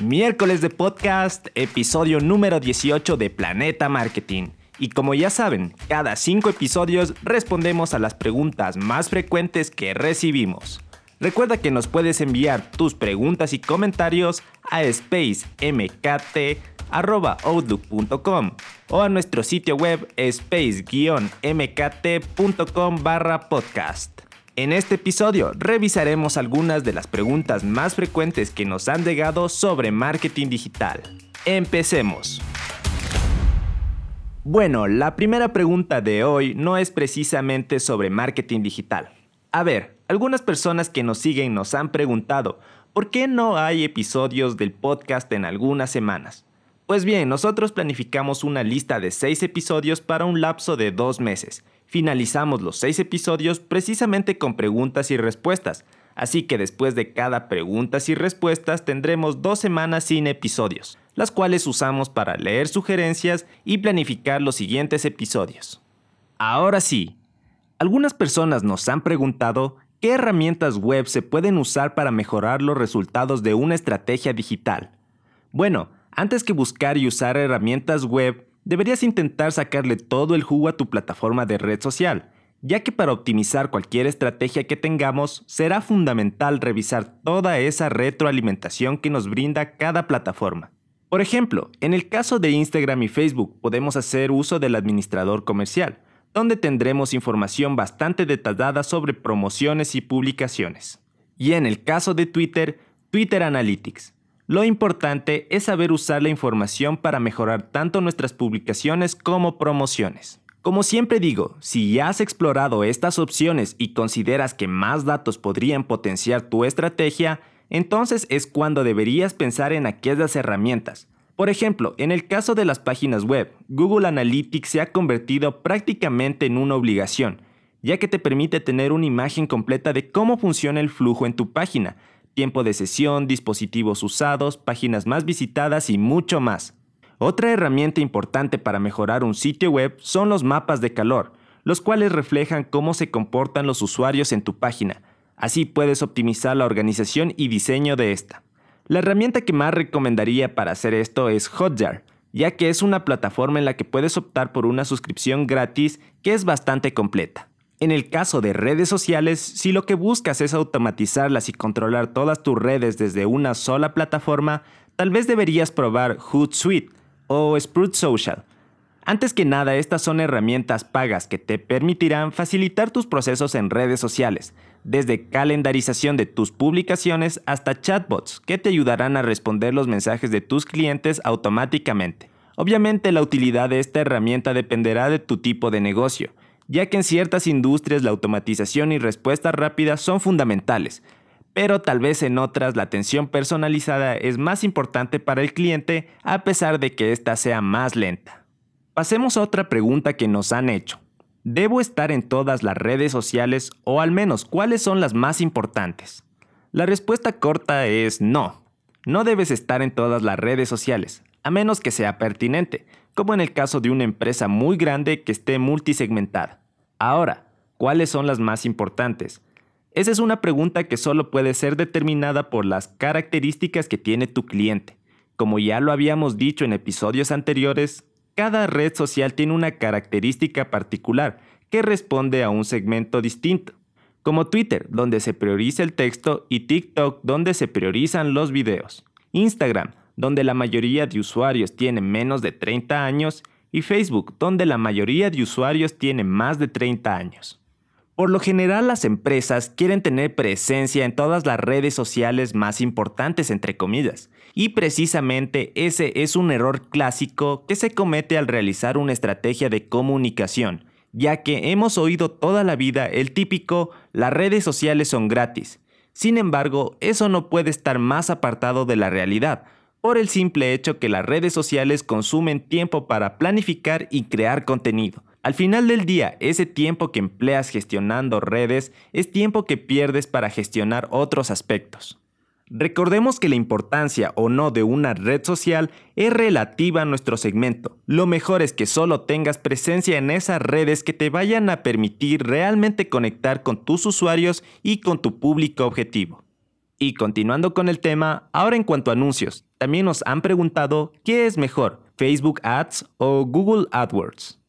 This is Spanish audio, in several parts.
Miércoles de podcast, episodio número 18 de Planeta Marketing. Y como ya saben, cada 5 episodios respondemos a las preguntas más frecuentes que recibimos. Recuerda que nos puedes enviar tus preguntas y comentarios a spacemkt.outlook.com o a nuestro sitio web space-mkt.com barra podcast. En este episodio revisaremos algunas de las preguntas más frecuentes que nos han llegado sobre marketing digital. Empecemos. Bueno, la primera pregunta de hoy no es precisamente sobre marketing digital. A ver, algunas personas que nos siguen nos han preguntado, ¿por qué no hay episodios del podcast en algunas semanas? Pues bien, nosotros planificamos una lista de 6 episodios para un lapso de dos meses finalizamos los seis episodios precisamente con preguntas y respuestas, así que después de cada preguntas y respuestas tendremos dos semanas sin episodios, las cuales usamos para leer sugerencias y planificar los siguientes episodios. Ahora sí, algunas personas nos han preguntado qué herramientas web se pueden usar para mejorar los resultados de una estrategia digital. Bueno, antes que buscar y usar herramientas web, deberías intentar sacarle todo el jugo a tu plataforma de red social, ya que para optimizar cualquier estrategia que tengamos será fundamental revisar toda esa retroalimentación que nos brinda cada plataforma. Por ejemplo, en el caso de Instagram y Facebook podemos hacer uso del administrador comercial, donde tendremos información bastante detallada sobre promociones y publicaciones. Y en el caso de Twitter, Twitter Analytics, lo importante es saber usar la información para mejorar tanto nuestras publicaciones como promociones. Como siempre digo, si ya has explorado estas opciones y consideras que más datos podrían potenciar tu estrategia, entonces es cuando deberías pensar en aquellas herramientas. Por ejemplo, en el caso de las páginas web, Google Analytics se ha convertido prácticamente en una obligación, ya que te permite tener una imagen completa de cómo funciona el flujo en tu página, tiempo de sesión, dispositivos usados, páginas más visitadas y mucho más. Otra herramienta importante para mejorar un sitio web son los mapas de calor, los cuales reflejan cómo se comportan los usuarios en tu página. Así puedes optimizar la organización y diseño de esta. La herramienta que más recomendaría para hacer esto es Hotjar, ya que es una plataforma en la que puedes optar por una suscripción gratis que es bastante completa. En el caso de redes sociales, si lo que buscas es automatizarlas y controlar todas tus redes desde una sola plataforma, tal vez deberías probar Hootsuite o Sprout Social. Antes que nada, estas son herramientas pagas que te permitirán facilitar tus procesos en redes sociales, desde calendarización de tus publicaciones hasta chatbots que te ayudarán a responder los mensajes de tus clientes automáticamente. Obviamente la utilidad de esta herramienta dependerá de tu tipo de negocio ya que en ciertas industrias la automatización y respuesta rápida son fundamentales, pero tal vez en otras la atención personalizada es más importante para el cliente a pesar de que ésta sea más lenta. Pasemos a otra pregunta que nos han hecho. ¿Debo estar en todas las redes sociales o al menos cuáles son las más importantes? La respuesta corta es no. No debes estar en todas las redes sociales, a menos que sea pertinente, como en el caso de una empresa muy grande que esté multisegmentada. Ahora, ¿cuáles son las más importantes? Esa es una pregunta que solo puede ser determinada por las características que tiene tu cliente. Como ya lo habíamos dicho en episodios anteriores, cada red social tiene una característica particular que responde a un segmento distinto, como Twitter, donde se prioriza el texto, y TikTok, donde se priorizan los videos. Instagram, donde la mayoría de usuarios tienen menos de 30 años, y Facebook, donde la mayoría de usuarios tienen más de 30 años. Por lo general las empresas quieren tener presencia en todas las redes sociales más importantes, entre comillas, y precisamente ese es un error clásico que se comete al realizar una estrategia de comunicación, ya que hemos oído toda la vida el típico las redes sociales son gratis. Sin embargo, eso no puede estar más apartado de la realidad, por el simple hecho que las redes sociales consumen tiempo para planificar y crear contenido. Al final del día, ese tiempo que empleas gestionando redes es tiempo que pierdes para gestionar otros aspectos. Recordemos que la importancia o no de una red social es relativa a nuestro segmento. Lo mejor es que solo tengas presencia en esas redes que te vayan a permitir realmente conectar con tus usuarios y con tu público objetivo. Y continuando con el tema, ahora en cuanto a anuncios, también nos han preguntado qué es mejor, Facebook Ads o Google AdWords.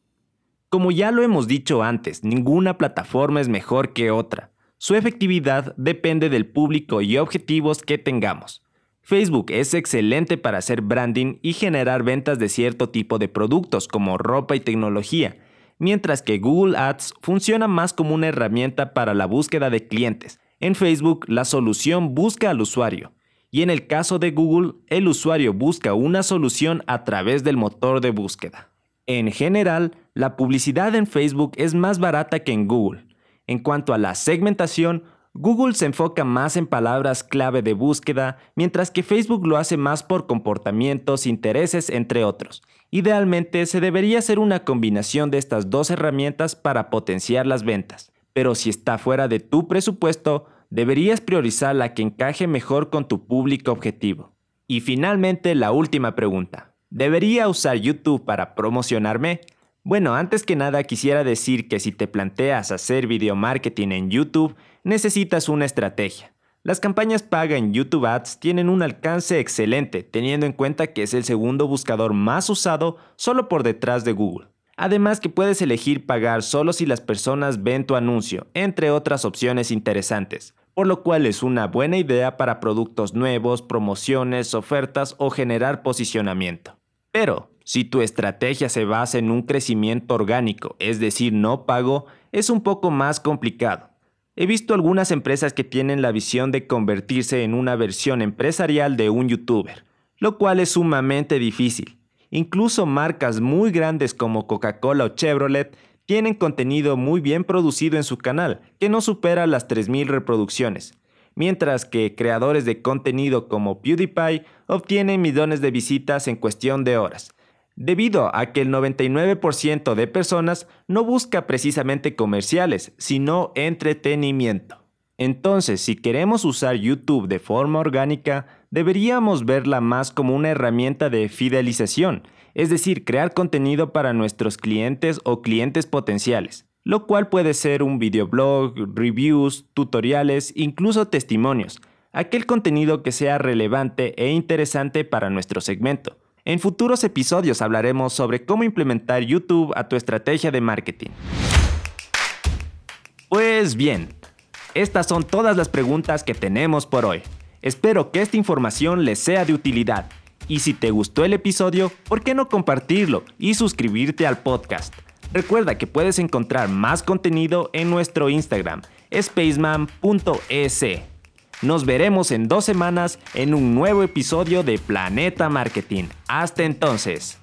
Como ya lo hemos dicho antes, ninguna plataforma es mejor que otra. Su efectividad depende del público y objetivos que tengamos. Facebook es excelente para hacer branding y generar ventas de cierto tipo de productos como ropa y tecnología, mientras que Google Ads funciona más como una herramienta para la búsqueda de clientes. En Facebook, la solución busca al usuario, y en el caso de Google, el usuario busca una solución a través del motor de búsqueda. En general, la publicidad en Facebook es más barata que en Google. En cuanto a la segmentación, Google se enfoca más en palabras clave de búsqueda, mientras que Facebook lo hace más por comportamientos, intereses, entre otros. Idealmente se debería hacer una combinación de estas dos herramientas para potenciar las ventas, pero si está fuera de tu presupuesto, deberías priorizar la que encaje mejor con tu público objetivo. Y finalmente la última pregunta. ¿Debería usar YouTube para promocionarme? Bueno, antes que nada quisiera decir que si te planteas hacer video marketing en YouTube, necesitas una estrategia. Las campañas paga en YouTube Ads tienen un alcance excelente, teniendo en cuenta que es el segundo buscador más usado solo por detrás de Google. Además que puedes elegir pagar solo si las personas ven tu anuncio, entre otras opciones interesantes, por lo cual es una buena idea para productos nuevos, promociones, ofertas o generar posicionamiento. Pero, si tu estrategia se basa en un crecimiento orgánico, es decir, no pago, es un poco más complicado. He visto algunas empresas que tienen la visión de convertirse en una versión empresarial de un youtuber, lo cual es sumamente difícil. Incluso marcas muy grandes como Coca-Cola o Chevrolet tienen contenido muy bien producido en su canal, que no supera las 3.000 reproducciones, mientras que creadores de contenido como PewDiePie obtienen millones de visitas en cuestión de horas debido a que el 99% de personas no busca precisamente comerciales, sino entretenimiento. Entonces, si queremos usar YouTube de forma orgánica, deberíamos verla más como una herramienta de fidelización, es decir, crear contenido para nuestros clientes o clientes potenciales, lo cual puede ser un videoblog, reviews, tutoriales, incluso testimonios, aquel contenido que sea relevante e interesante para nuestro segmento. En futuros episodios hablaremos sobre cómo implementar YouTube a tu estrategia de marketing. Pues bien, estas son todas las preguntas que tenemos por hoy. Espero que esta información les sea de utilidad. Y si te gustó el episodio, ¿por qué no compartirlo y suscribirte al podcast? Recuerda que puedes encontrar más contenido en nuestro Instagram, spaceman.es. Nos veremos en dos semanas en un nuevo episodio de Planeta Marketing. Hasta entonces.